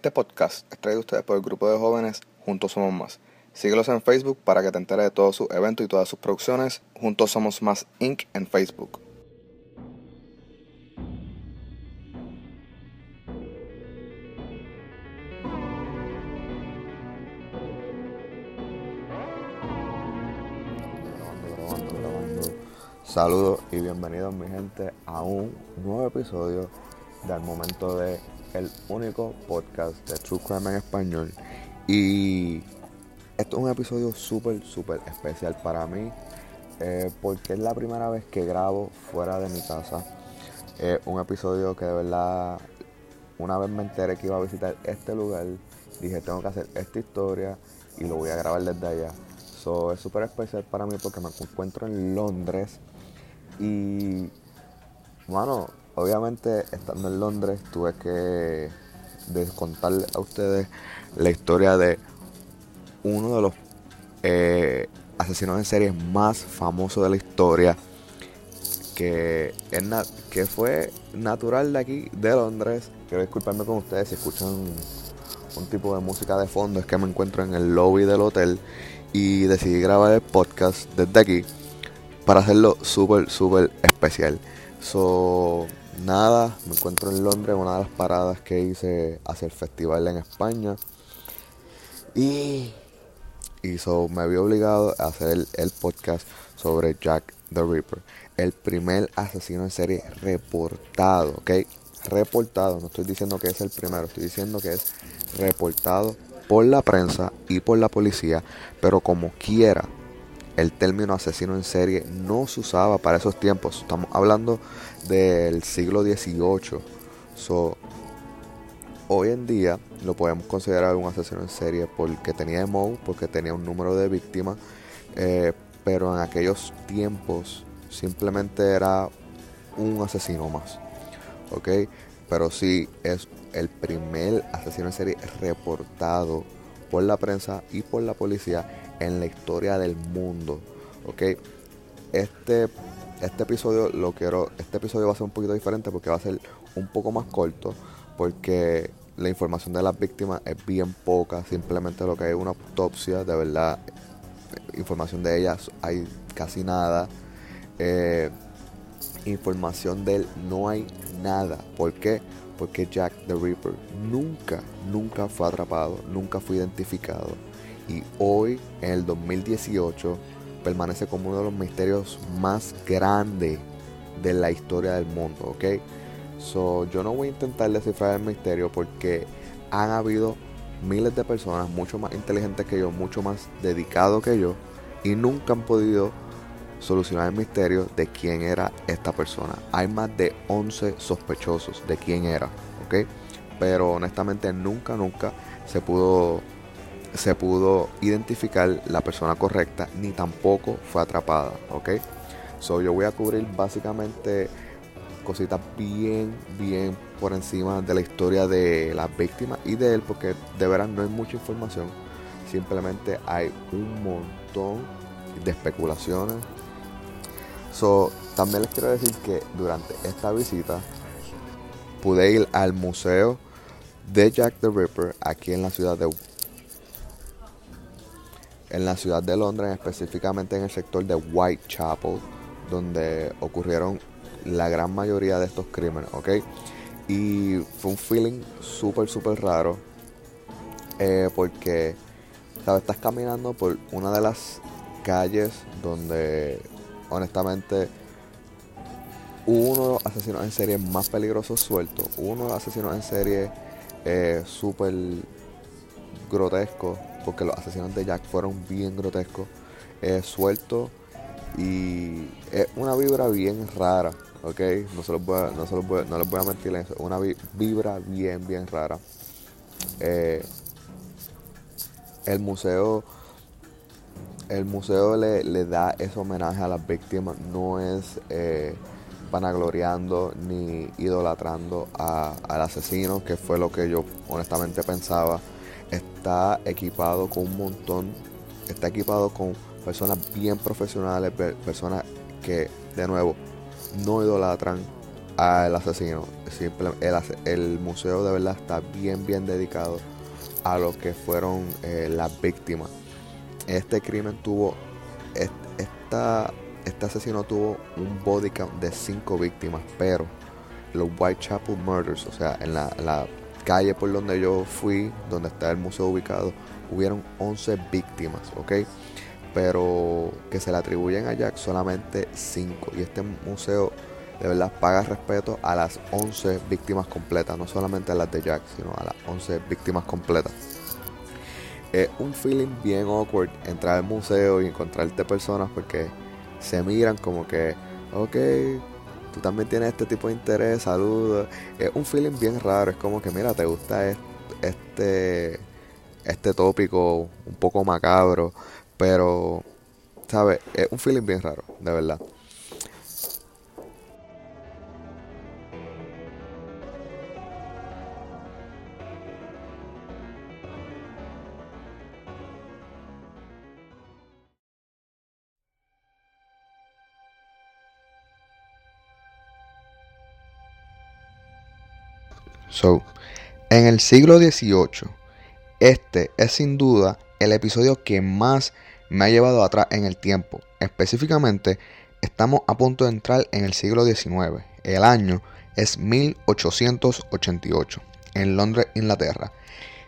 Este podcast es traído a ustedes por el grupo de jóvenes Juntos Somos Más. Síguelos en Facebook para que te enteres de todos sus eventos y todas sus producciones. Juntos Somos Más Inc. en Facebook. Saludos y bienvenidos mi gente a un nuevo episodio del momento de el único podcast de True Crime en español. Y esto es un episodio súper, súper especial para mí. eh, porque es la primera vez que grabo fuera de mi casa. Un episodio que de verdad, una vez me enteré que iba a visitar este lugar, dije tengo que hacer esta historia y lo voy a grabar desde allá. So, es súper especial para mí porque me encuentro en Londres y, bueno, obviamente estando en Londres tuve que de- contarle a ustedes la historia de uno de los eh, asesinos en serie más famosos de la historia que, es que fue natural de aquí, de Londres. Quiero disculparme con ustedes si escuchan un tipo de música de fondo, es que me encuentro en el lobby del hotel y decidí grabar el podcast desde aquí para hacerlo súper, súper especial. So, nada, me encuentro en Londres, una de las paradas que hice hacia el festival en España. Y, y so, me vi obligado a hacer el, el podcast sobre Jack the Ripper, el primer asesino en serie reportado, ¿ok? Reportado, no estoy diciendo que es el primero, estoy diciendo que es reportado por la prensa y por la policía, pero como quiera, el término asesino en serie no se usaba para esos tiempos. Estamos hablando del siglo XVIII. So, hoy en día lo podemos considerar un asesino en serie porque tenía emo, porque tenía un número de víctimas, eh, pero en aquellos tiempos simplemente era un asesino más. ¿Ok? Pero sí es el primer asesino en serie reportado por la prensa y por la policía en la historia del mundo. ¿Ok? Este, este episodio lo quiero. Este episodio va a ser un poquito diferente porque va a ser un poco más corto. Porque la información de las víctimas es bien poca. Simplemente lo que hay es una autopsia. De verdad, información de ellas hay casi nada. Eh, información de él no hay nada. ¿Por qué? Porque Jack the Ripper nunca, nunca fue atrapado, nunca fue identificado. Y hoy, en el 2018, permanece como uno de los misterios más grandes de la historia del mundo, ¿ok? So, yo no voy a intentar descifrar el misterio porque han habido miles de personas mucho más inteligentes que yo, mucho más dedicados que yo, y nunca han podido solucionar el misterio de quién era esta persona. Hay más de 11 sospechosos de quién era, ¿ok? Pero honestamente nunca, nunca se pudo, se pudo identificar la persona correcta, ni tampoco fue atrapada, ¿ok? So yo voy a cubrir básicamente cositas bien, bien por encima de la historia de las víctimas y de él, porque de verdad no hay mucha información. Simplemente hay un montón de especulaciones, So, también les quiero decir que durante esta visita pude ir al museo de Jack the Ripper aquí en la ciudad de en la ciudad de Londres, específicamente en el sector de Whitechapel, donde ocurrieron la gran mayoría de estos crímenes, ¿ok? Y fue un feeling súper, súper raro, eh, porque, ¿sabes? Estás caminando por una de las calles donde honestamente uno de los asesinos en serie más peligrosos sueltos, uno de los asesinos en serie eh, súper grotescos, porque los asesinos de Jack fueron bien grotescos, eh, sueltos y es una vibra bien rara, ¿ok? No, se los voy a- no, se los voy no les voy a mentir en eso, una vi- vibra bien, bien rara. Eh, el museo el museo le, da ese homenaje a las víctimas, no es eh, vanagloriando ni idolatrando al asesino, que fue lo que yo honestamente pensaba. Está equipado con un montón, está equipado con personas bien profesionales, pe- personas que, de nuevo, no idolatran al asesino. el, museo de verdad está bien, bien dedicado a lo que fueron eh, las víctimas. Este crimen tuvo, esta, este asesino tuvo un body count de 5 víctimas, pero los Whitechapel Murders, o sea, en la, calle por donde yo fui, donde está el museo ubicado, hubieron 11 víctimas, ¿ok? Pero que se le atribuyen a Jack solamente 5. Y este museo de verdad paga respeto a las 11 víctimas completas, no solamente a las de Jack, sino a las 11 víctimas completas. Es un feeling bien awkward entrar al museo y encontrarte personas porque se miran como que, ok, tú también tienes este tipo de interés, saludos. Es un feeling bien raro, es como que, mira, te gusta este, este tópico un poco macabro, pero, ¿sabes? Es un feeling bien raro, de verdad. So, en el siglo XVIII, este es sin duda el episodio que más me ha llevado atrás en el tiempo. Específicamente, estamos a punto de entrar en el siglo XIX. El año es 1888, en Londres, Inglaterra,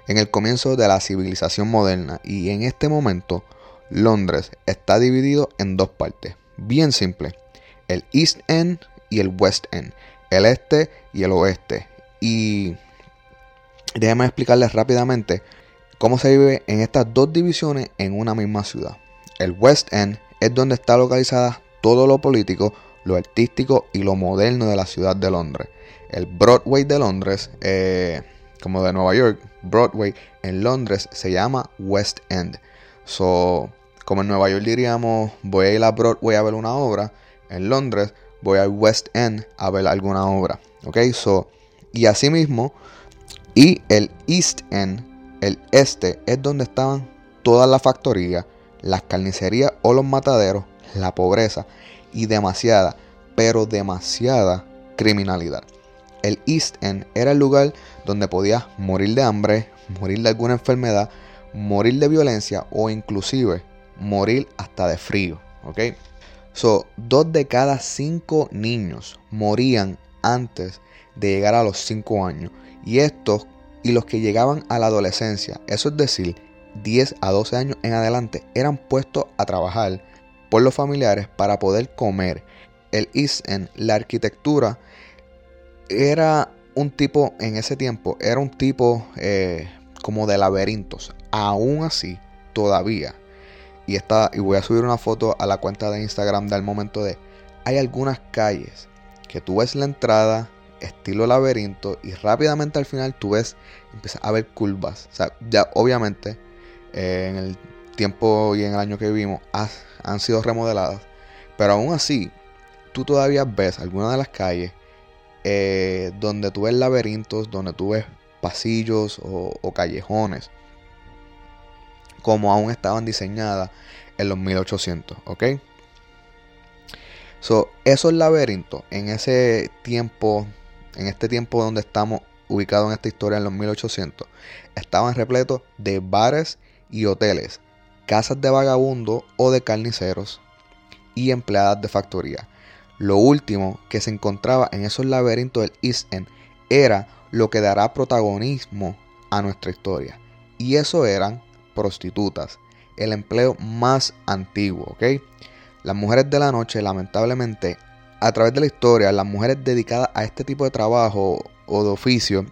en el comienzo de la civilización moderna. Y en este momento, Londres está dividido en dos partes, bien simple, el East End y el West End, el este y el oeste. Y déjenme explicarles rápidamente cómo se vive en estas dos divisiones en una misma ciudad. El West End es donde está localizada todo lo político, lo artístico y lo moderno de la ciudad de Londres. El Broadway de Londres, eh, como de Nueva York, Broadway en Londres se llama West End. So, como en Nueva York diríamos, voy a ir a Broadway a ver una obra, en Londres voy al West End a ver alguna obra. Ok, so y asimismo, y el East End, el este, es donde estaban todas las factorías, las carnicerías o los mataderos, la pobreza y demasiada, pero demasiada criminalidad. El East End era el lugar donde podías morir de hambre, morir de alguna enfermedad, morir de violencia o inclusive morir hasta de frío. ¿ok? So, dos de cada cinco niños morían antes de llegar a los 5 años. Y estos y los que llegaban a la adolescencia, eso es decir, 10 a 12 años en adelante, eran puestos a trabajar por los familiares para poder comer. El East End, la arquitectura, era un tipo, en ese tiempo, era un tipo eh, como de laberintos. Aún así, todavía. Y, está, y voy a subir una foto a la cuenta de Instagram del momento de... Hay algunas calles que tú ves la entrada estilo laberinto y rápidamente al final tú ves, empiezas a ver curvas. O sea, ya obviamente eh, en el tiempo y en el año que vivimos han sido remodeladas, pero aún así tú todavía ves algunas de las calles eh, donde tú ves laberintos, donde tú ves pasillos o, callejones, como aún estaban diseñadas en los 1800, ¿ok? So, esos laberintos en ese tiempo en este tiempo donde estamos ubicados en esta historia en los 1800, estaban repletos de bares y hoteles, casas de vagabundos o de carniceros y empleadas de factoría. Lo último que se encontraba en esos laberintos del East End era lo que dará protagonismo a nuestra historia. Y eso eran prostitutas, el empleo más antiguo, ¿ok? Las mujeres de la noche lamentablemente a través de la historia, las mujeres dedicadas a este tipo de trabajo o de oficio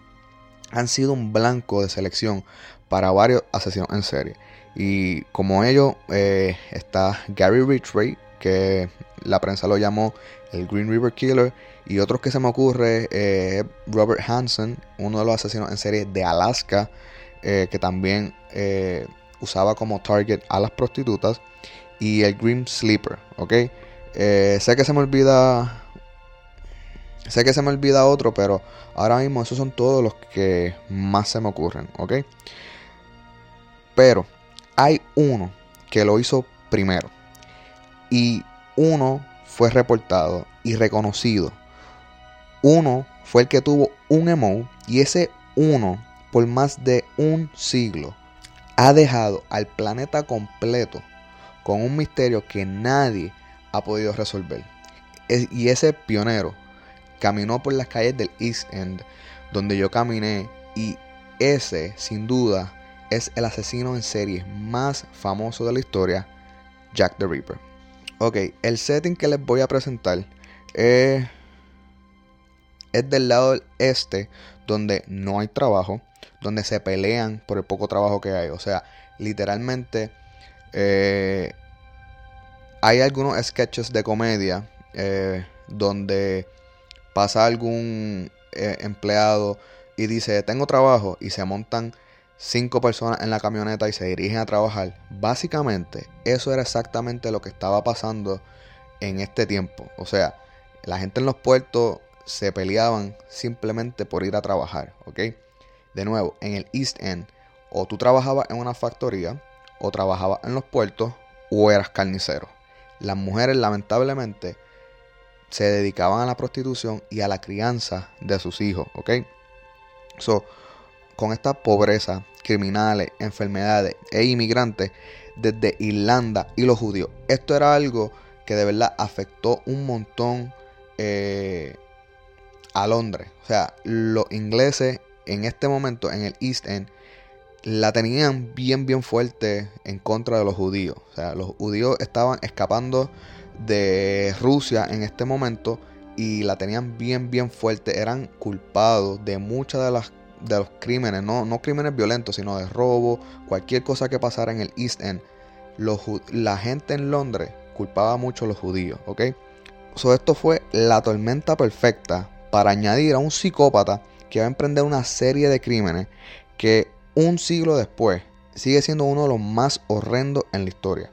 han sido un blanco de selección para varios asesinos en serie. Y como ellos eh, está Gary Ridgway, que la prensa lo llamó el Green River Killer, y otros que se me ocurre, eh, Robert Hansen, uno de los asesinos en serie de Alaska, eh, que también usaba como target a las prostitutas, y el Green Sleeper, ¿ok? Eh, sé que se me olvida. Sé que se me olvida otro, pero ahora mismo esos son todos los que más se me ocurren, ¿ok? Pero hay uno que lo hizo primero. Y uno fue reportado y reconocido uno fue el que tuvo un emo y ese uno, por más de un siglo, ha dejado al planeta completo con un misterio que nadie ha podido resolver. Y ese pionero caminó por las calles del East End, donde yo caminé, y ese, sin duda, es el asesino en serie más famoso de la historia, Jack the Ripper. Ok, el setting que les voy a presentar es, del lado este, donde no hay trabajo, donde se pelean por el poco trabajo que hay. O sea, literalmente eh, hay algunos sketches de comedia eh, donde pasa algún eh, empleado y dice, tengo trabajo, y se montan cinco personas en la camioneta y se dirigen a trabajar. Básicamente, eso era exactamente lo que estaba pasando en este tiempo. O sea, la gente en los puertos se peleaban simplemente por ir a trabajar, ¿ok? De nuevo, en el East End, o tú trabajabas en una factoría, o trabajabas en los puertos, o eras carnicero. Las mujeres, lamentablemente, se dedicaban a la prostitución y a la crianza de sus hijos, ¿ok? So, con esta pobreza, criminales, enfermedades e inmigrantes desde Irlanda y los judíos, esto era algo que de verdad afectó un montón eh, a Londres. O sea, los ingleses en este momento en el East End la tenían bien, bien fuerte en contra de los judíos. O sea, los judíos estaban escapando de Rusia en este momento y la tenían bien, bien fuerte. Eran culpados de muchas de las de los crímenes, no, no crímenes violentos, sino de robo, cualquier cosa que pasara en el East End. la gente en Londres culpaba mucho a los judíos, ¿ok? So, esto fue la tormenta perfecta para añadir a un psicópata que va a emprender una serie de crímenes que un siglo después sigue siendo uno de los más horrendos en la historia.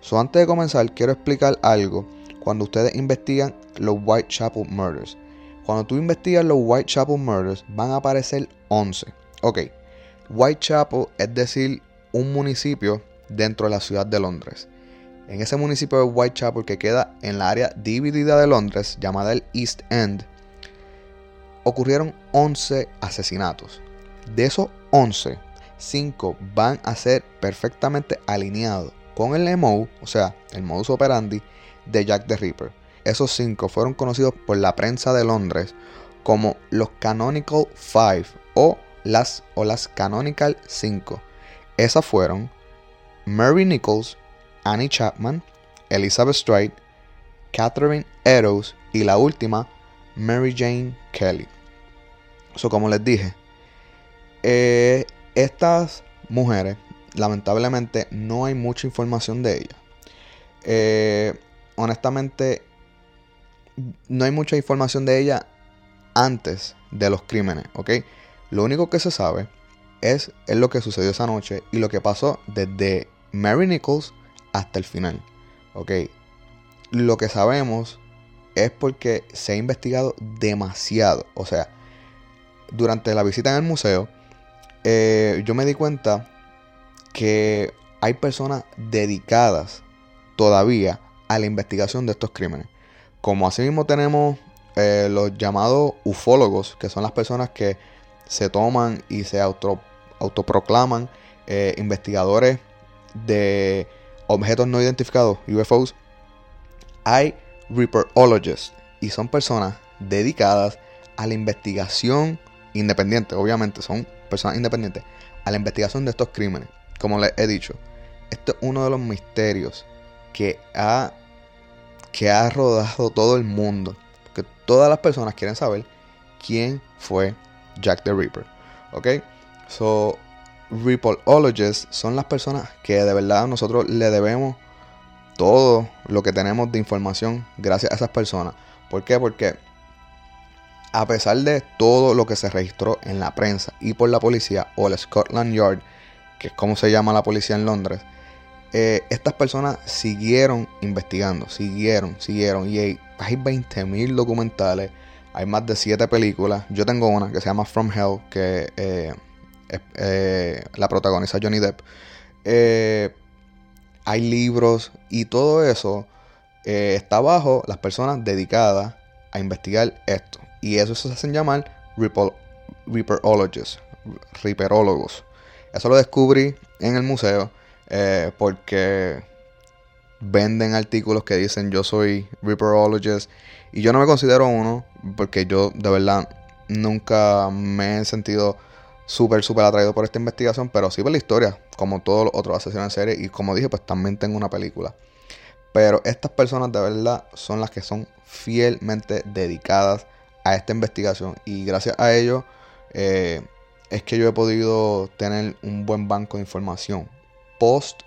So, antes de comenzar, quiero explicar algo cuando ustedes investigan los Whitechapel Murders. Cuando tú investigas los Whitechapel Murders, van a aparecer 11. Ok, Whitechapel es decir, un municipio dentro de la ciudad de Londres. En ese municipio de Whitechapel que queda en la área dividida de Londres, llamada el East End, ocurrieron 11 asesinatos. De esos 11, 5 van a ser perfectamente alineados con el MO, o sea, el modus operandi de Jack the Ripper. Esos 5 fueron conocidos por la prensa de Londres como los Canonical Five o las, o las Canonical 5. Esas fueron Mary Nichols, Annie Chapman, Elizabeth Stride, Catherine Eddowes y la última, Mary Jane Kelly. So, como les dije, eh, estas mujeres, lamentablemente, no hay mucha información de ellas. Eh, honestamente, no hay mucha información de ellas antes de los crímenes, ¿ok? Lo único que se sabe es, es lo que sucedió esa noche y lo que pasó desde Mary Nichols hasta el final. ¿Ok? Lo que sabemos es porque se ha investigado demasiado. O sea, durante la visita en el museo, eh, yo me di cuenta que hay personas dedicadas todavía a la investigación de estos crímenes. Como asimismo tenemos eh, los llamados ufólogos, que son las personas que se toman y se auto, autoproclaman eh, investigadores de objetos no identificados, UFOs, hay Reaperologists y son personas dedicadas a la investigación independiente, obviamente son personas independientes, a la investigación de estos crímenes. Como les he dicho, este es uno de los misterios que ha, que ha rodado todo el mundo. Porque todas las personas quieren saber quién fue Jack the Ripper. ¿Ok? So, Ripolologists son las personas que de verdad nosotros le debemos todo lo que tenemos de información gracias a esas personas. ¿Por qué? Porque a pesar de todo lo que se registró en la prensa y por la policía o el Scotland Yard, que es como se llama la policía en Londres, eh, estas personas siguieron investigando, siguieron, siguieron. Y hay, hay 20.000 documentales, hay más de 7 películas. Yo tengo una que se llama From Hell, que eh, eh, la protagoniza Johnny Depp. Hay libros y todo eso está bajo las personas dedicadas a investigar esto. Y eso se hacen llamar Reaperólogos. Eso lo descubrí en el museo eh, porque venden artículos que dicen yo soy Reaperologist y yo no me considero uno porque yo de verdad nunca me he sentido súper, súper atraído por esta investigación, pero sí por la historia, como todos los otros asesinos en serie y como dije, pues también tengo una película. Pero estas personas de verdad son las que son fielmente dedicadas a esta investigación y gracias a ello eh, es que yo he podido tener un buen banco de información post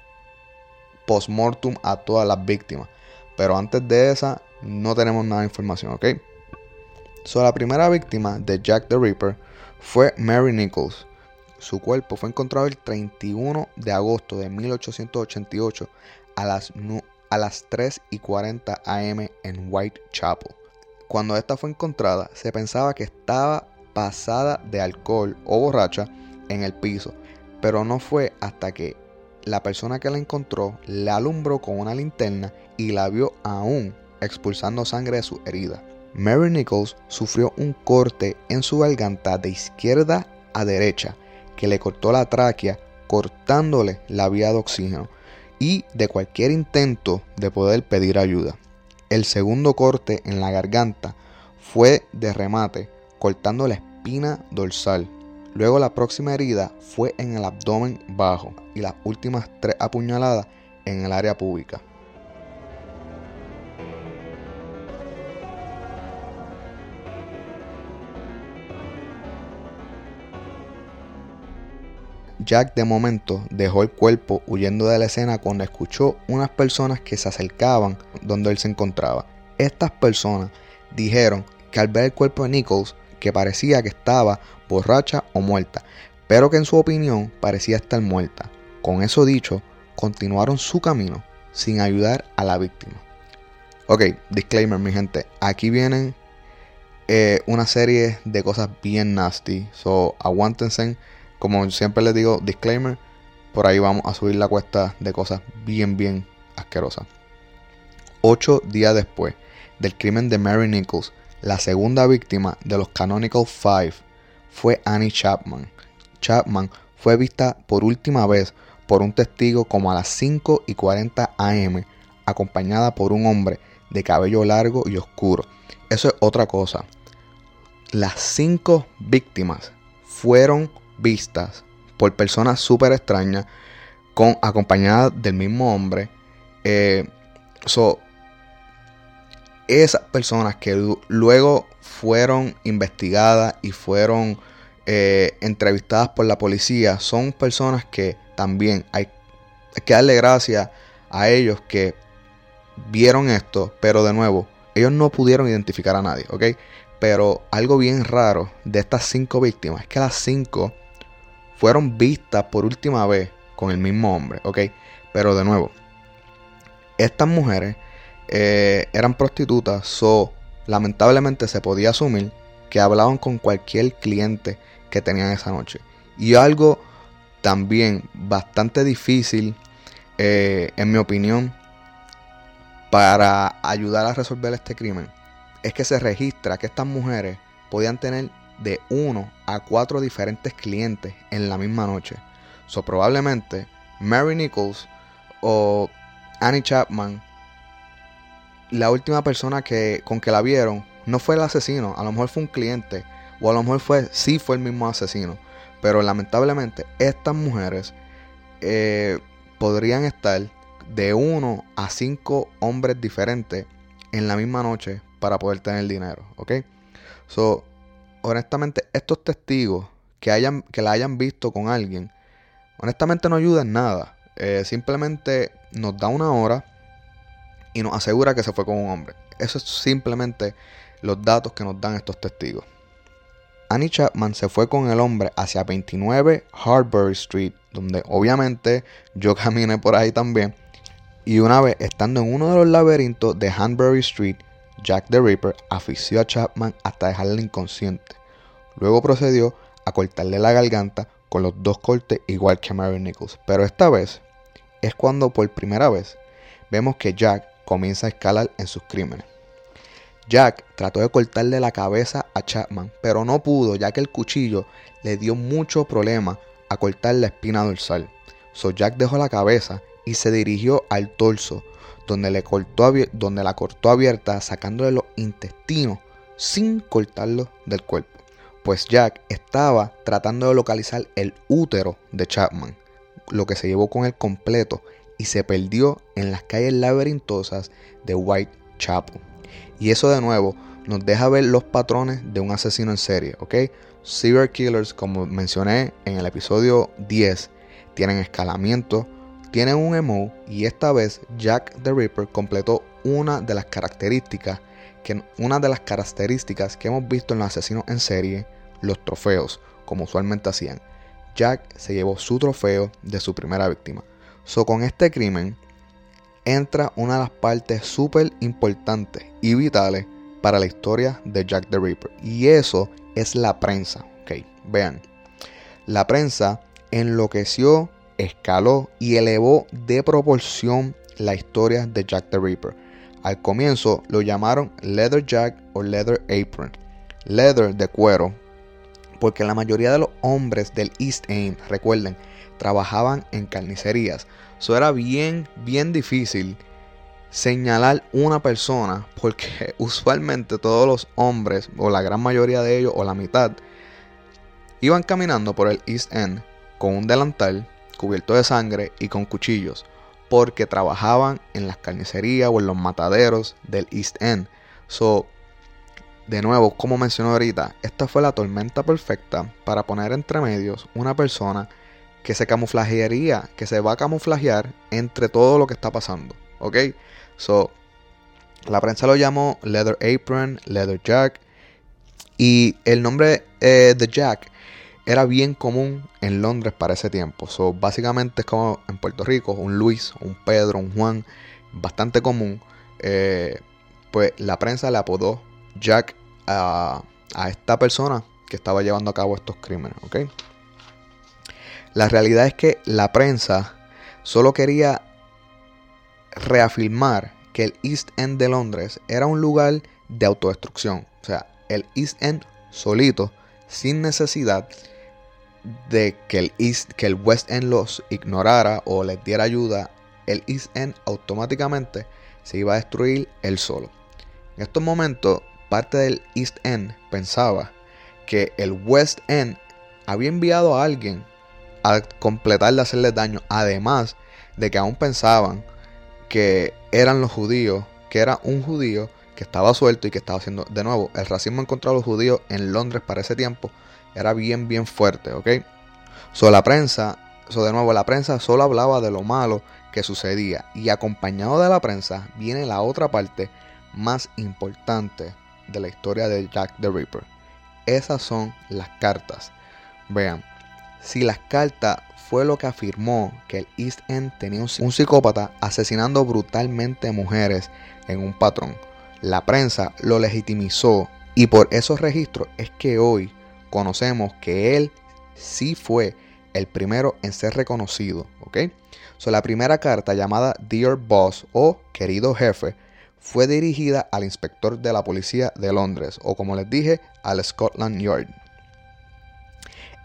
post-mortem a todas las víctimas. Pero antes de esa no tenemos nada de información, ¿ok? So, la primera víctima de Jack the Ripper fue Mary Nichols. Su cuerpo fue encontrado el 31 de agosto de 1888 a las, a las 3 y 40 am en Whitechapel. Cuando esta fue encontrada, se pensaba que estaba pasada de alcohol o borracha en el piso, pero no fue hasta que la persona que la encontró la alumbró con una linterna y la vio aún expulsando sangre de su herida. Mary Nichols sufrió un corte en su garganta de izquierda a derecha que le cortó la tráquea cortándole la vía de oxígeno y de cualquier intento de poder pedir ayuda. El segundo corte en la garganta fue de remate cortando la espina dorsal. Luego la próxima herida fue en el abdomen bajo y las últimas tres apuñaladas en el área pública. Jack de momento dejó el cuerpo huyendo de la escena cuando escuchó unas personas que se acercaban donde él se encontraba. Estas personas dijeron que al ver el cuerpo de Nichols que parecía que estaba borracha o muerta, pero que en su opinión parecía estar muerta. Con eso dicho, continuaron su camino sin ayudar a la víctima. Ok, disclaimer mi gente, aquí vienen eh, una serie de cosas bien nasty, so aguántense como siempre les digo, disclaimer, por ahí vamos a subir la cuesta de cosas bien, bien asquerosas. Ocho días después del crimen de Mary Nichols, la segunda víctima de los Canonical Five fue Annie Chapman. Chapman fue vista por última vez por un testigo como a las 5 y 40 am, acompañada por un hombre de cabello largo y oscuro. Eso es otra cosa. Las cinco víctimas fueron vistas por personas súper extrañas, con, acompañadas del mismo hombre. Eh, esas personas que luego fueron investigadas y fueron eh, entrevistadas por la policía son personas que también hay, hay que darle gracias a ellos que vieron esto, pero de nuevo, ellos no pudieron identificar a nadie, ¿ok? Pero algo bien raro de estas cinco víctimas es que las cinco fueron vistas por última vez con el mismo hombre, ¿ok? Pero de nuevo, estas mujeres eh, eran prostitutas, so lamentablemente se podía asumir que hablaban con cualquier cliente que tenían esa noche. Y algo también bastante difícil, eh, en mi opinión, para ayudar a resolver este crimen, es que se registra que estas mujeres podían tener de uno a cuatro diferentes clientes en la misma noche. So, probablemente Mary Nichols o Annie Chapman, la última persona que, con que la vieron, no fue el asesino, a lo mejor fue un cliente, o a lo mejor fue, sí fue el mismo asesino. Pero lamentablemente estas mujeres eh, podrían estar de uno a cinco hombres diferentes en la misma noche para poder tener dinero, ¿ok? So, honestamente, estos testigos que, hayan, que la hayan visto con alguien, honestamente no ayudan en nada. Eh, simplemente nos da una hora y nos asegura que se fue con un hombre. Eso es simplemente los datos que nos dan estos testigos. Annie Chapman se fue con el hombre hacia 29 Harbury Street, donde obviamente yo caminé por ahí también. Y una vez estando en uno de los laberintos de Hanbury Street, Jack the Ripper asfixió a Chapman hasta dejarle inconsciente. Luego procedió a cortarle la garganta con los dos cortes igual que Mary Nichols. Pero esta vez es cuando por primera vez vemos que Jack comienza a escalar en sus crímenes. Jack trató de cortarle la cabeza a Chapman, pero no pudo ya que el cuchillo le dio mucho problema a cortar la espina dorsal. So Jack dejó la cabeza y se dirigió al torso, donde, le cortó donde la cortó abierta sacándole los intestinos sin cortarlo del cuerpo. Pues Jack estaba tratando de localizar el útero de Chapman, lo que se llevó con él completo y se perdió en las calles laberintosas de Whitechapel. Y eso de nuevo nos deja ver los patrones de un asesino en serie, ¿ok? Serial killers, como mencioné en el episodio 10, tienen escalamiento, tienen un emo y esta vez Jack the Ripper completó una de las características que una de las características que hemos visto en los asesinos en serie, los trofeos, como usualmente hacían. Jack se llevó su trofeo de su primera víctima. So con este crimen entra una de las partes súper importantes y vitales para la historia de Jack the Ripper. Y eso es la prensa. Vean. La prensa enloqueció, escaló y elevó de proporción la historia de Jack the Ripper. Al comienzo lo llamaron Leather Jack o Leather Apron. Leather de cuero, porque la mayoría de los hombres del East End, recuerden, trabajaban en carnicerías. Eso era bien, bien difícil señalar una persona porque usualmente todos los hombres, o la gran mayoría de ellos, o la mitad, iban caminando por el East End con un delantal cubierto de sangre y con cuchillos porque trabajaban en las carnicerías o en los mataderos del East End. So, de nuevo, como mencioné ahorita, esta fue la tormenta perfecta para poner entre medios una persona que se camuflajearía, que se va a camuflajear entre todo lo que está pasando. ¿Ok? So, la prensa lo llamó Leather Apron, Leather Jack. Y el nombre eh, de Jack era bien común en Londres para ese tiempo. So, básicamente es como en Puerto Rico, un Luis, un Pedro, un Juan, bastante común. Eh, pues la prensa le apodó Jack a, esta persona que estaba llevando a cabo estos crímenes. ¿ok? La realidad es que la prensa solo quería reafirmar que el East End de Londres era un lugar de autodestrucción. O sea, el East End solito, sin necesidad de que el, East, que el West End los ignorara o les diera ayuda, el East End automáticamente se iba a destruir él solo. En estos momentos, parte del East End pensaba que el West End había enviado a alguien a completar de hacerle daño, además de que aún pensaban que eran los judíos, que era un judío que estaba suelto y que estaba haciendo, de nuevo, el racismo en contra de los judíos en Londres para ese tiempo era bien, bien fuerte, ¿ok? So, la prensa, so, de nuevo, la prensa solo hablaba de lo malo que sucedía. Y acompañado de la prensa viene la otra parte más importante de la historia de Jack the Ripper. Esas son las cartas. Vean, si las cartas fue lo que afirmó que el East End tenía un psicópata asesinando brutalmente mujeres en un patrón. La prensa lo legitimizó y por esos registros es que hoy conocemos que él sí fue el primero en ser reconocido, ¿ok? So, la primera carta llamada Dear Boss o Querido Jefe fue dirigida al inspector de la policía de Londres o como les dije al Scotland Yard.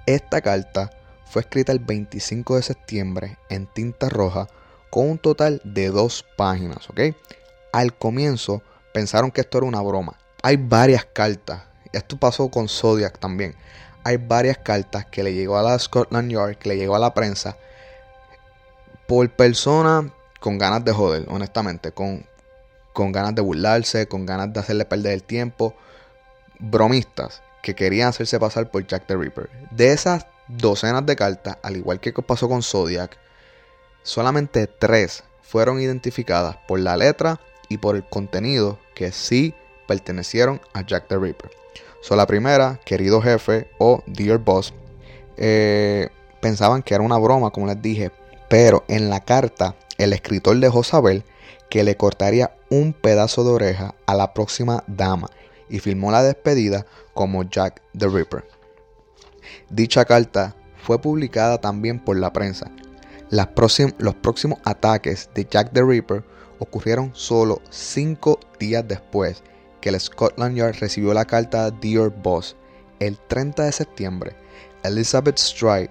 Esta carta fue escrita el 25 de septiembre en tinta roja con un total de dos páginas, ¿ok? Al comienzo pensaron que esto era una broma. Hay varias cartas esto pasó con Zodiac también. Hay varias cartas que le llegó a la Scotland Yard, que le llegó a la prensa, por personas con ganas de joder, honestamente, con, con ganas de burlarse, con ganas de hacerle perder el tiempo, bromistas que querían hacerse pasar por Jack the Ripper. De esas docenas de cartas, al igual que pasó con Zodiac, solamente tres fueron identificadas por la letra y por el contenido que sí pertenecieron a Jack the Ripper. La primera, querido jefe o dear boss, eh, pensaban que era una broma, como les dije, pero en la carta el escritor dejó saber que le cortaría un pedazo de oreja a la próxima dama y firmó la despedida como Jack the Ripper. Dicha carta fue publicada también por la prensa. los próximos ataques de Jack the Ripper ocurrieron solo cinco días después que el Scotland Yard recibió la carta Dear Boss el 30 de septiembre, Elizabeth Stride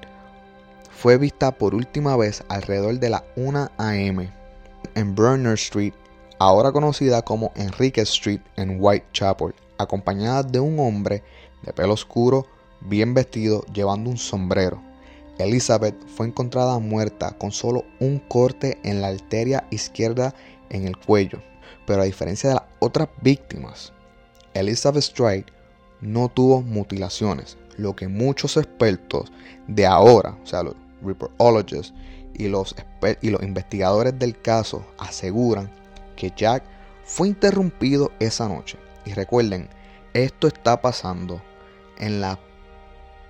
fue vista por última vez alrededor de la 1 a.m. en Burner Street, ahora conocida como Enrique Street en Whitechapel, acompañada de un hombre de pelo oscuro, bien vestido, llevando un sombrero. Elizabeth fue encontrada muerta con solo un corte en la arteria izquierda en el cuello, pero a diferencia de las otras víctimas, Elizabeth Stride no tuvo mutilaciones, lo que muchos expertos de ahora, o sea, los reportologists y los, y los investigadores del caso aseguran que Jack fue interrumpido esa noche. Y recuerden, esto está pasando en la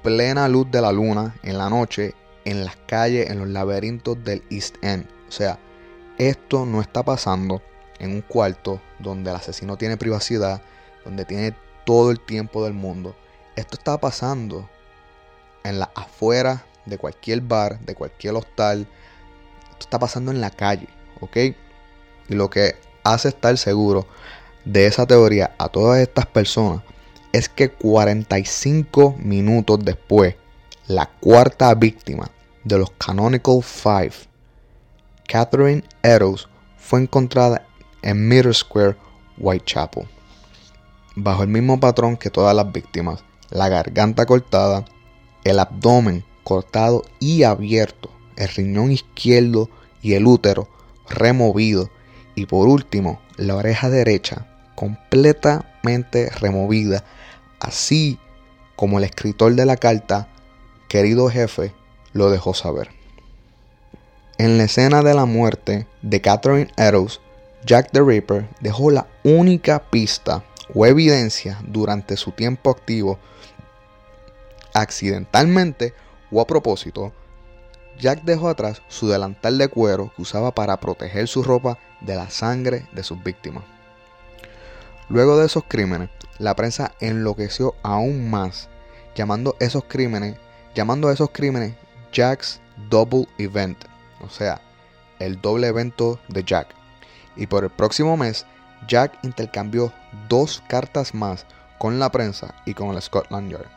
plena luz de la luna, en la noche, en las calles, en los laberintos del East End. O sea, esto no está pasando en un cuarto donde el asesino tiene privacidad, donde tiene todo el tiempo del mundo. Esto está pasando en la afuera de cualquier bar, de cualquier hostal. Esto está pasando en la calle, ¿ok? Y lo que hace estar seguro de esa teoría a todas estas personas es que 45 minutos después, la cuarta víctima de los Canonical Five, Catherine Eddowes, fue encontrada en Middle Square, Whitechapel. Bajo el mismo patrón que todas las víctimas, la garganta cortada, el abdomen cortado y abierto, el riñón izquierdo y el útero removido y por último la oreja derecha completamente removida, así como el escritor de la carta, querido jefe, lo dejó saber. En la escena de la muerte de Catherine Eddowes, Jack the Ripper dejó la única pista o evidencia durante su tiempo activo, accidentalmente o a propósito, Jack dejó atrás su delantal de cuero que usaba para proteger su ropa de la sangre de sus víctimas. Luego de esos crímenes, la prensa enloqueció aún más, llamando esos crímenes, llamando a esos crímenes Jack's Double Event, o sea, el doble evento de Jack. Y por el próximo mes, Jack intercambió dos cartas más con la prensa y con el Scotland Yard.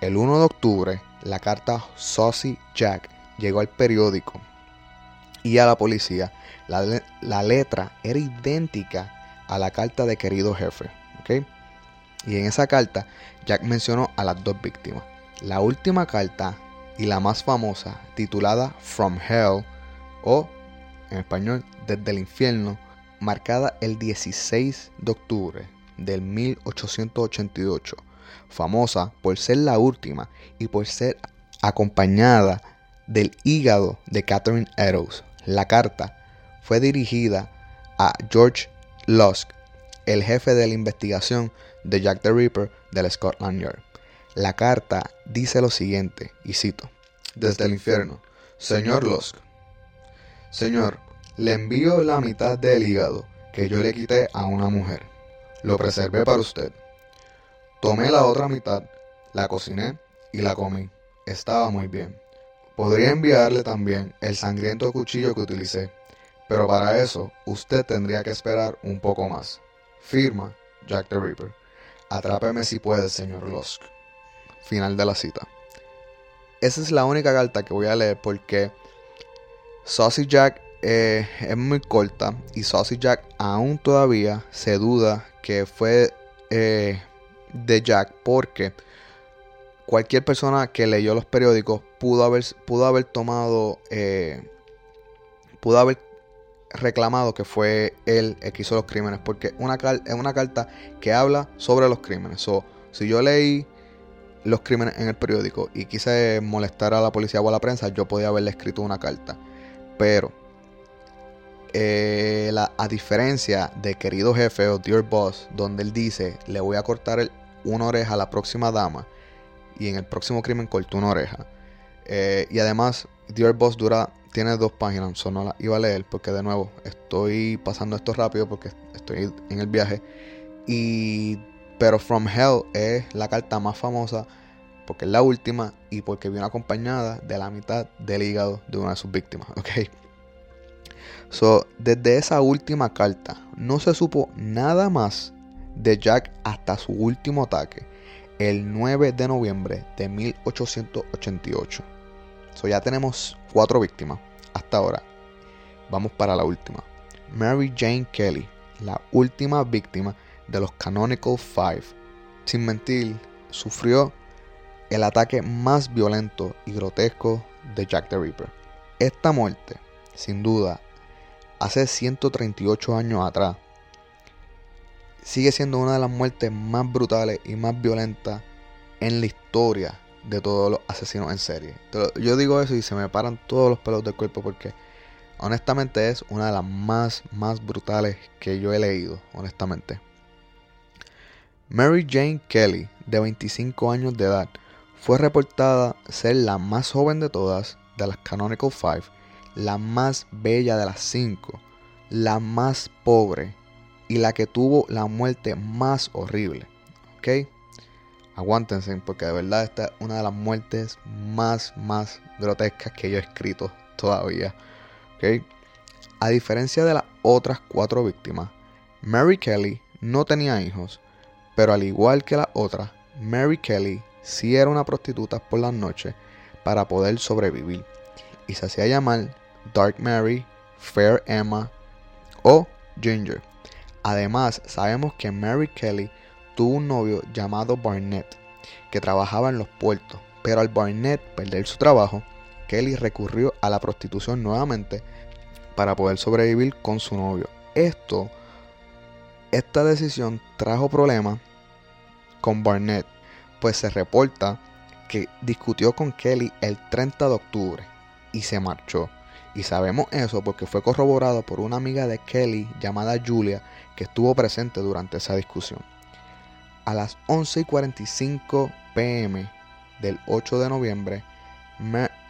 El 1 de octubre, la carta Saucy Jack llegó al periódico y a la policía. La, letra era idéntica a la carta de querido jefe. Y en esa carta, Jack mencionó a las dos víctimas. La última carta y la más famosa, titulada From Hell, o en español, Desde el Infierno, marcada el 16 de octubre del 1888 famosa por ser la última y por ser acompañada del hígado de Catherine Eddowes. La carta fue dirigida a George Lusk, el jefe de la investigación de Jack the Ripper del Scotland Yard. La carta dice lo siguiente, y cito, desde el infierno, Señor Lusk, Señor, le envío la mitad del hígado que yo le quité a una mujer. Lo preservé para usted. Tomé la otra mitad, la cociné y la comí. Estaba muy bien. Podría enviarle también el sangriento cuchillo que utilicé, pero para eso usted tendría que esperar un poco más. Firma Jack the Ripper. Atrápeme si puede, señor Lusk. Final de la cita. Esa es la única carta que voy a leer porque Saucy Jack eh, es muy corta y Saucy Jack aún todavía se duda que fue eh, de Jack porque cualquier persona que leyó los periódicos pudo haber, pudo haber tomado, eh, pudo haber reclamado que fue él el que hizo los crímenes porque una es una carta que habla sobre los crímenes. So, si yo leí los crímenes en el periódico y quise molestar a la policía o a la prensa, yo podía haberle escrito una carta. Pero, eh, a diferencia de querido jefe o dear boss, donde él dice, le voy a cortar una oreja a la próxima dama y en el próximo crimen cortó una oreja. Eh, y además, Dear Boss dura, tiene dos páginas, so no la iba a leer porque de nuevo estoy pasando esto rápido porque estoy en el viaje. Y, pero From Hell es la carta más famosa porque es la última y porque viene acompañada de la mitad del hígado de una de sus víctimas. Ok. So, desde esa última carta no se supo nada más de Jack hasta su último ataque, el 9 de noviembre de 1888. So ya tenemos cuatro víctimas hasta ahora. Vamos para la última. Mary Jane Kelly, la última víctima de los Canonical Five. Sin mentir, sufrió el ataque más violento y grotesco de Jack the Ripper. Esta muerte, sin duda, hace 138 años atrás, sigue siendo una de las muertes más brutales y más violentas en la historia de todos los asesinos en serie. Yo digo eso y se me paran todos los pelos del cuerpo porque honestamente es una de las más, más brutales que yo he leído, honestamente. Mary Jane Kelly, de 25 años de edad, fue reportada ser la más joven de todas de las Canonical Five, la más bella de las cinco, la más pobre y la que tuvo la muerte más horrible. ¿Ok? Aguántense porque de verdad esta es una de las muertes más, más grotescas que yo he escrito todavía. ¿Ok? A diferencia de las otras cuatro víctimas, Mary Kelly no tenía hijos, pero al igual que la otra, Mary Kelly sí era una prostituta por las noches para poder sobrevivir y se hacía llamar Dark Mary, Fair Emma o Ginger. Además, sabemos que Mary Kelly tuvo un novio llamado Barnett, que trabajaba en los puertos, pero al Barnett perder su trabajo, Kelly recurrió a la prostitución nuevamente para poder sobrevivir con su novio. Esto, esta decisión trajo problemas con Barnett, pues se reporta que discutió con Kelly el 30 de octubre y se marchó. Y sabemos eso porque fue corroborado por una amiga de Kelly llamada Julia que estuvo presente durante esa discusión. A las 11:45 pm del 8 de noviembre,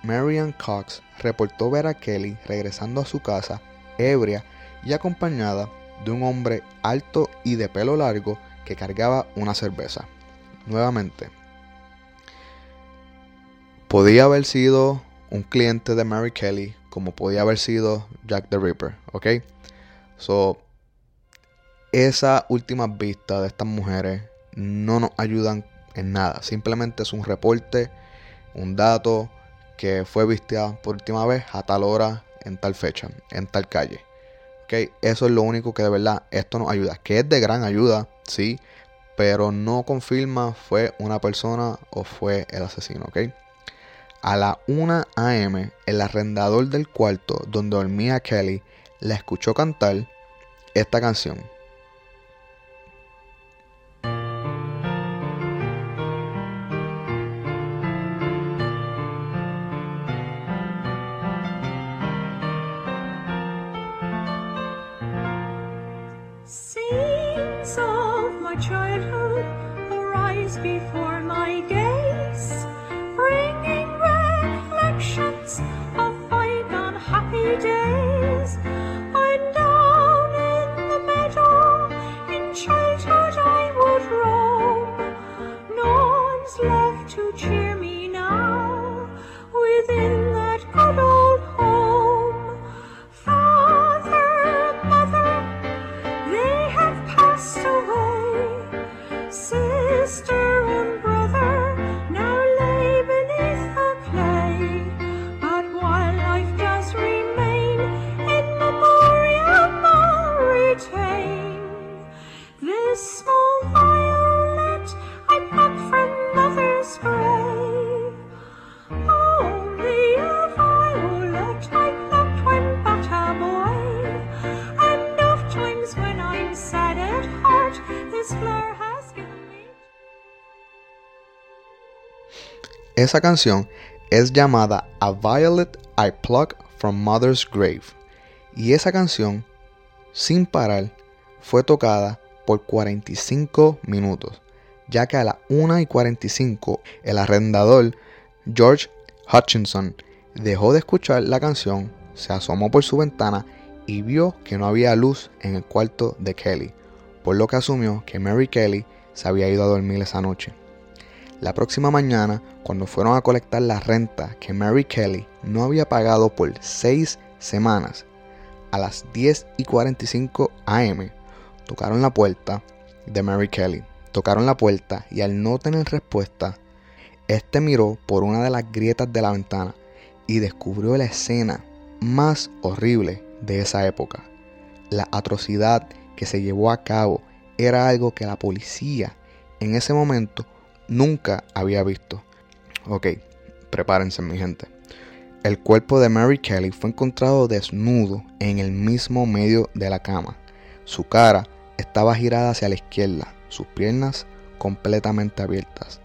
Marian Cox reportó ver a Kelly regresando a su casa ebria y acompañada de un hombre alto y de pelo largo que cargaba una cerveza. Nuevamente, podía haber sido un cliente de Mary Kelly como podía haber sido Jack the Ripper, ¿ok? So, esa última vista de estas mujeres no nos ayudan en nada. Simplemente es un reporte, un dato que fue vista por última vez a tal hora, en tal fecha, en tal calle. ¿Ok? Eso es lo único que de verdad esto nos ayuda. Que es de gran ayuda, sí, pero no confirma fue una persona o fue el asesino, ¿ok? A la 1 a.m., el arrendador del cuarto donde dormía Kelly la escuchó cantar esta canción. Esa canción es llamada A Violet I Pluck from Mother's Grave. Y esa canción, sin parar, fue tocada por 45 minutos, ya que a las 1 y 45 el arrendador George Hutchinson dejó de escuchar la canción, se asomó por su ventana y vio que no había luz en el cuarto de Kelly, por lo que asumió que Mary Kelly se había ido a dormir esa noche. La próxima mañana, cuando fueron a colectar la renta que Mary Kelly no había pagado por seis semanas, a las 10 y 45 am, tocaron la puerta de Mary Kelly. Tocaron la puerta y al no tener respuesta, este miró por una de las grietas de la ventana y descubrió la escena más horrible de esa época. La atrocidad que se llevó a cabo era algo que la policía en ese momento nunca había visto. Ok, prepárense mi gente. El cuerpo de Mary Kelly fue encontrado desnudo en el mismo medio de la cama. Su cara estaba girada hacia la izquierda, sus piernas completamente abiertas.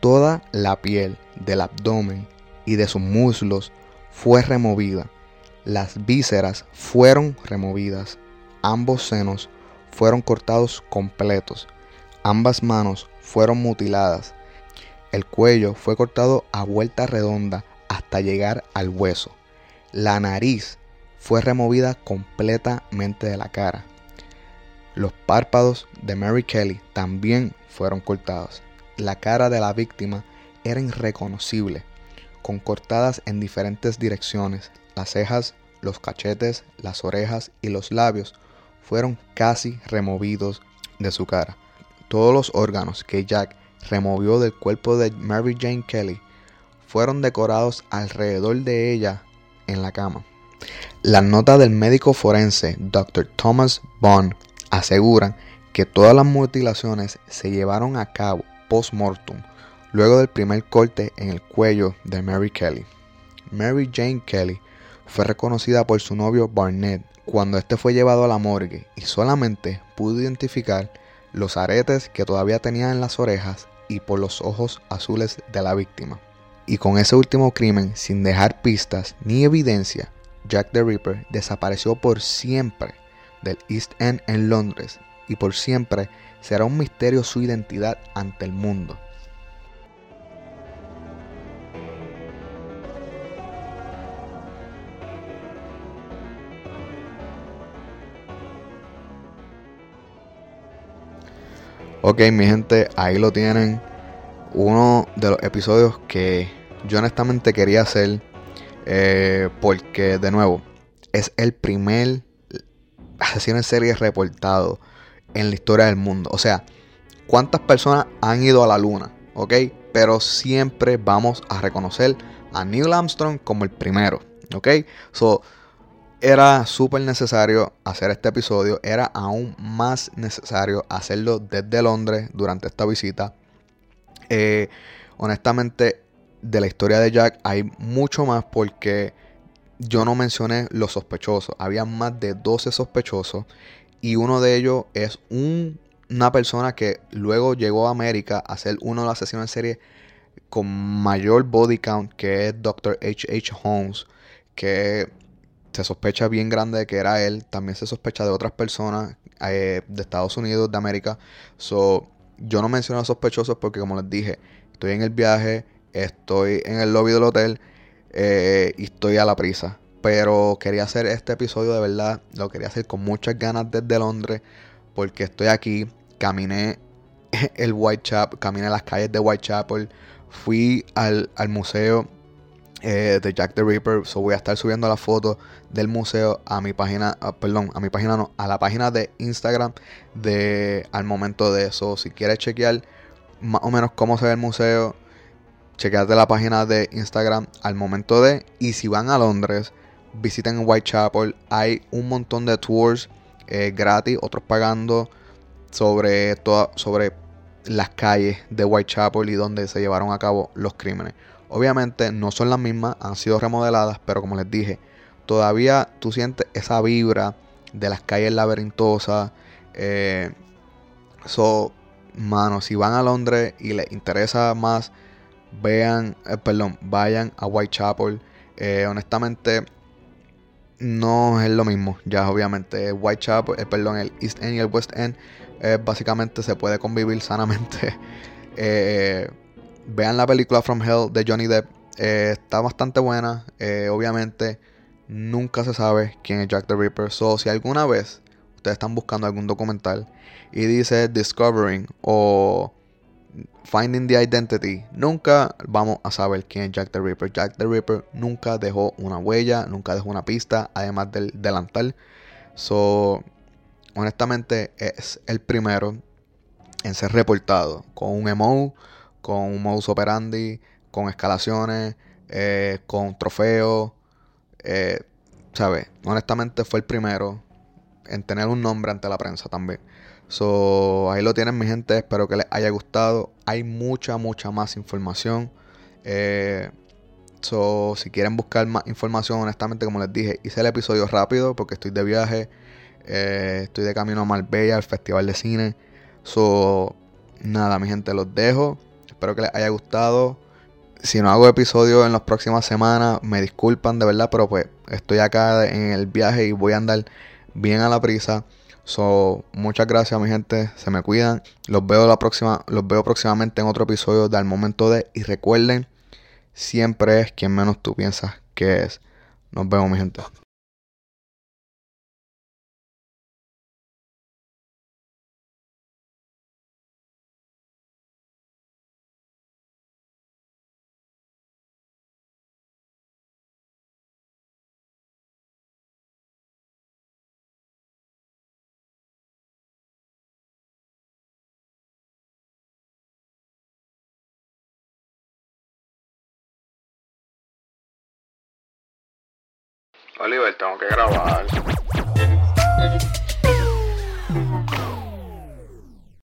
Toda la piel del abdomen y de sus muslos fue removida. Las vísceras fueron removidas. Ambos senos fueron cortados completos. Ambas manos fueron mutiladas. El cuello fue cortado a vuelta redonda hasta llegar al hueso. La nariz fue removida completamente de la cara. Los párpados de Mary Kelly también fueron cortados. La cara de la víctima era irreconocible, con cortadas en diferentes direcciones. Las cejas, los cachetes, las orejas y los labios fueron casi removidos de su cara. Todos los órganos que Jack removió del cuerpo de Mary Jane Kelly fueron decorados alrededor de ella en la cama. Las notas del médico forense Dr. Thomas Bond aseguran que todas las mutilaciones se llevaron a cabo post-mortem, luego del primer corte en el cuello de Mary Kelly. Mary Jane Kelly fue reconocida por su novio Barnett cuando este fue llevado a la morgue y solamente pudo identificar los aretes que todavía tenía en las orejas y por los ojos azules de la víctima. Y con ese último crimen, sin dejar pistas ni evidencia, Jack the Ripper desapareció por siempre del East End en Londres y por siempre será un misterio su identidad ante el mundo. Ok, mi gente, ahí lo tienen. Uno de los episodios que yo honestamente quería hacer. Eh, porque, de nuevo, es el primer asesino en serie reportado en la historia del mundo. O sea, ¿cuántas personas han ido a la luna? ¿Ok? Pero siempre vamos a reconocer a Neil Armstrong como el primero. ¿Ok? So, era súper necesario hacer este episodio. Era aún más necesario hacerlo desde Londres durante esta visita. Eh, honestamente, de la historia de Jack hay mucho más porque yo no mencioné los sospechosos. Había más de 12 sospechosos y uno de ellos es una persona que luego llegó a América a ser uno de los asesinos en serie con mayor body count, que es Dr. H. H. Holmes, que se sospecha bien grande de que era él. También se sospecha de otras personas eh, de Estados Unidos, de América. So, yo no menciono a sospechosos porque, como les dije, estoy en el viaje, estoy en el lobby del hotel eh, y estoy a la prisa. Pero quería hacer este episodio de verdad, lo quería hacer con muchas ganas desde Londres, porque estoy aquí, caminé el Whitechapel, caminé las calles de Whitechapel, fui al, al museo eh, de Jack the Ripper. So voy a estar subiendo la foto del museo a mi página, ah, perdón, a mi página no, a la página de Instagram de al momento de eso. Si quieres chequear más o menos cómo se ve el museo, chequeate la página de Instagram al momento de. Y si van a Londres, visiten Whitechapel. Hay un montón de tours eh, gratis, otros pagando sobre toda, sobre las calles de Whitechapel y donde se llevaron a cabo los crímenes. Obviamente no son las mismas, han sido remodeladas, pero como les dije, todavía tú sientes esa vibra de las calles laberintosas. Eh, so, mano, si van a Londres y les interesa más, vean, eh, perdón, vayan a Whitechapel. Eh, honestamente, no es lo mismo. Ya, obviamente, Whitechapel, eh, perdón, el East End y el West End, básicamente se puede convivir sanamente. vean la película From Hell de Johnny Depp. Eh, está bastante buena. Eh, obviamente, nunca se sabe quién es Jack the Ripper. So, si alguna vez ustedes están buscando algún documental y dice Discovering o Finding the Identity, nunca vamos a saber quién es Jack the Ripper. Jack the Ripper nunca dejó una huella, nunca dejó una pista, además del delantal. So, honestamente, es el primero. en ser reportado con un emo, con un modus operandi, con escalaciones, eh, con trofeos. Eh, ¿Sabes? Honestamente fue el primero en tener un nombre ante la prensa también. So, ahí lo tienen mi gente, espero que les haya gustado. Hay mucha, mucha más información. Eh, so, si quieren buscar más información, honestamente, como les dije, hice el episodio rápido porque estoy de viaje. Estoy de camino a Marbella, al Festival de Cine. So, nada, mi gente, los dejo. Espero que les haya gustado. Si no hago episodio en las próximas semanas, me disculpan de verdad, pero pues estoy acá en el viaje y voy a andar bien a la prisa. So, muchas gracias mi gente, se me cuidan. Los veo la próxima, los veo próximamente en otro episodio del momento de y recuerden, siempre es quien menos tú piensas que es. Nos vemos mi gente. Oliver, tengo que grabar.